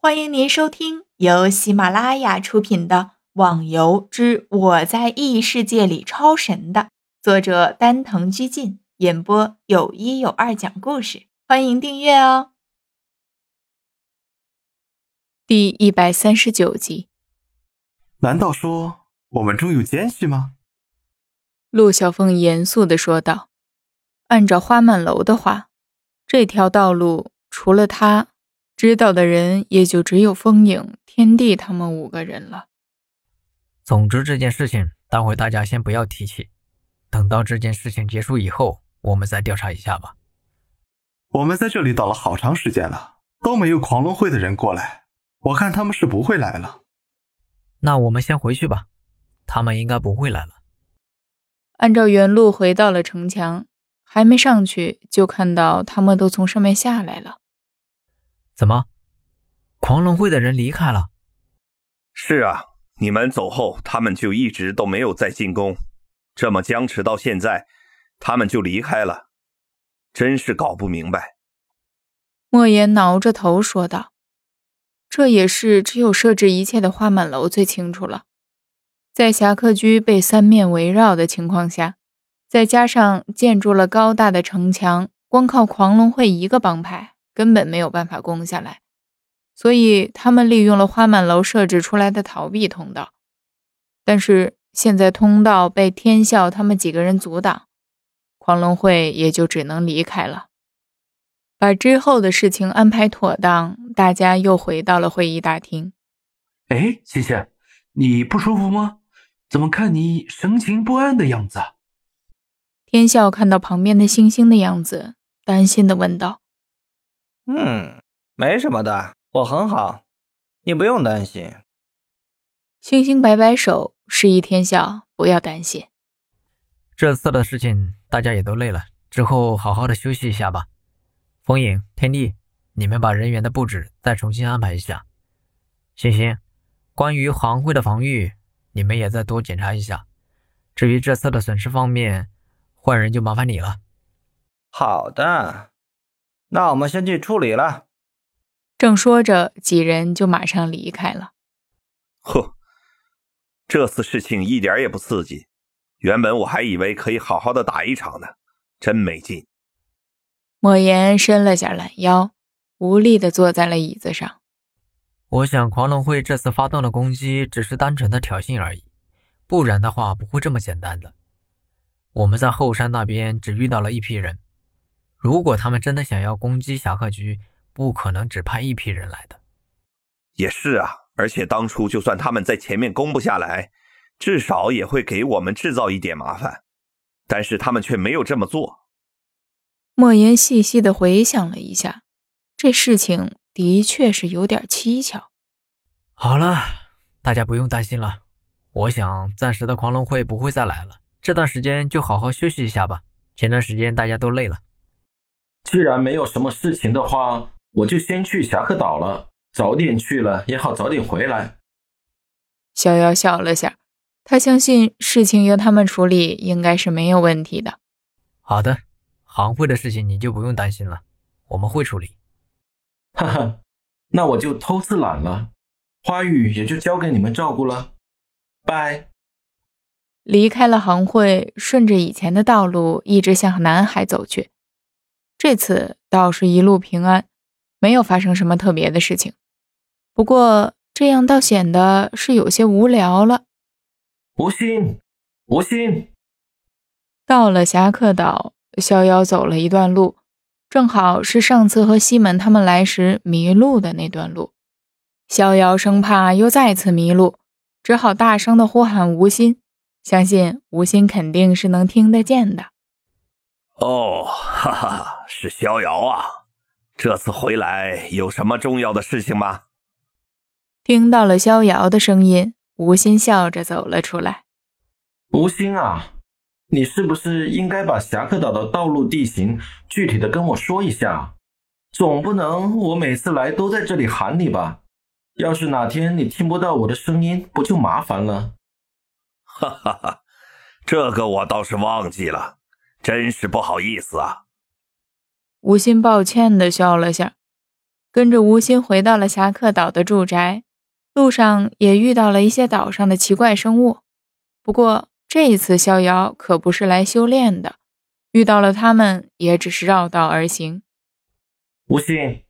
欢迎您收听由喜马拉雅出品的《网游之我在异世界里超神》的作者丹藤居进演播，有一有二讲故事。欢迎订阅哦。第一百三十九集，难道说我们中有奸细吗？陆小凤严肃的说道：“按照花满楼的话，这条道路除了他。”知道的人也就只有风影、天地他们五个人了。总之，这件事情待会大家先不要提起，等到这件事情结束以后，我们再调查一下吧。我们在这里等了好长时间了，都没有狂龙会的人过来，我看他们是不会来了。那我们先回去吧，他们应该不会来了。按照原路回到了城墙，还没上去，就看到他们都从上面下来了。怎么，狂龙会的人离开了？是啊，你们走后，他们就一直都没有再进攻，这么僵持到现在，他们就离开了，真是搞不明白。莫言挠着头说道：“这也是只有设置一切的花满楼最清楚了。在侠客居被三面围绕的情况下，再加上建筑了高大的城墙，光靠狂龙会一个帮派。”根本没有办法攻下来，所以他们利用了花满楼设置出来的逃避通道。但是现在通道被天啸他们几个人阻挡，狂龙会也就只能离开了。把之后的事情安排妥当，大家又回到了会议大厅。哎，谢谢，你不舒服吗？怎么看你神情不安的样子？天啸看到旁边的星星的样子，担心的问道。嗯，没什么的，我很好，你不用担心。星星摆摆手，示意天笑不要担心。这次的事情大家也都累了，之后好好的休息一下吧。风影、天地，你们把人员的布置再重新安排一下。星星，关于行会的防御，你们也再多检查一下。至于这次的损失方面，换人就麻烦你了。好的。那我们先去处理了。正说着，几人就马上离开了。呵，这次事情一点也不刺激。原本我还以为可以好好的打一场呢，真没劲。莫言伸了下懒腰，无力的坐在了椅子上。我想，狂龙会这次发动的攻击只是单纯的挑衅而已，不然的话不会这么简单的。我们在后山那边只遇到了一批人。如果他们真的想要攻击侠客居，不可能只派一批人来的。也是啊，而且当初就算他们在前面攻不下来，至少也会给我们制造一点麻烦。但是他们却没有这么做。莫言细细的回想了一下，这事情的确是有点蹊跷。好了，大家不用担心了。我想暂时的狂龙会不会再来了。这段时间就好好休息一下吧。前段时间大家都累了。既然没有什么事情的话，我就先去侠客岛了。早点去了也好，早点回来。逍遥笑了下，他相信事情由他们处理应该是没有问题的。好的，行会的事情你就不用担心了，我们会处理。哈哈，那我就偷次懒了，花语也就交给你们照顾了。拜。离开了行会，顺着以前的道路一直向南海走去。这次倒是一路平安，没有发生什么特别的事情。不过这样倒显得是有些无聊了。无心，无心。到了侠客岛，逍遥走了一段路，正好是上次和西门他们来时迷路的那段路。逍遥生怕又再次迷路，只好大声的呼喊吴心，相信吴心肯定是能听得见的。哦，哈哈，是逍遥啊！这次回来有什么重要的事情吗？听到了逍遥的声音，吴心笑着走了出来。吴心啊，你是不是应该把侠客岛的道路地形具体的跟我说一下？总不能我每次来都在这里喊你吧？要是哪天你听不到我的声音，不就麻烦了？哈哈哈，这个我倒是忘记了。真是不好意思啊！吴昕抱歉的笑了下，跟着吴昕回到了侠客岛的住宅。路上也遇到了一些岛上的奇怪生物，不过这一次逍遥可不是来修炼的，遇到了他们也只是绕道而行。吴昕，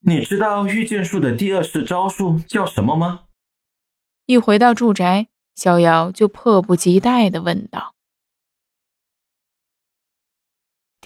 你知道御剑术的第二式招数叫什么吗？一回到住宅，逍遥就迫不及待地问道。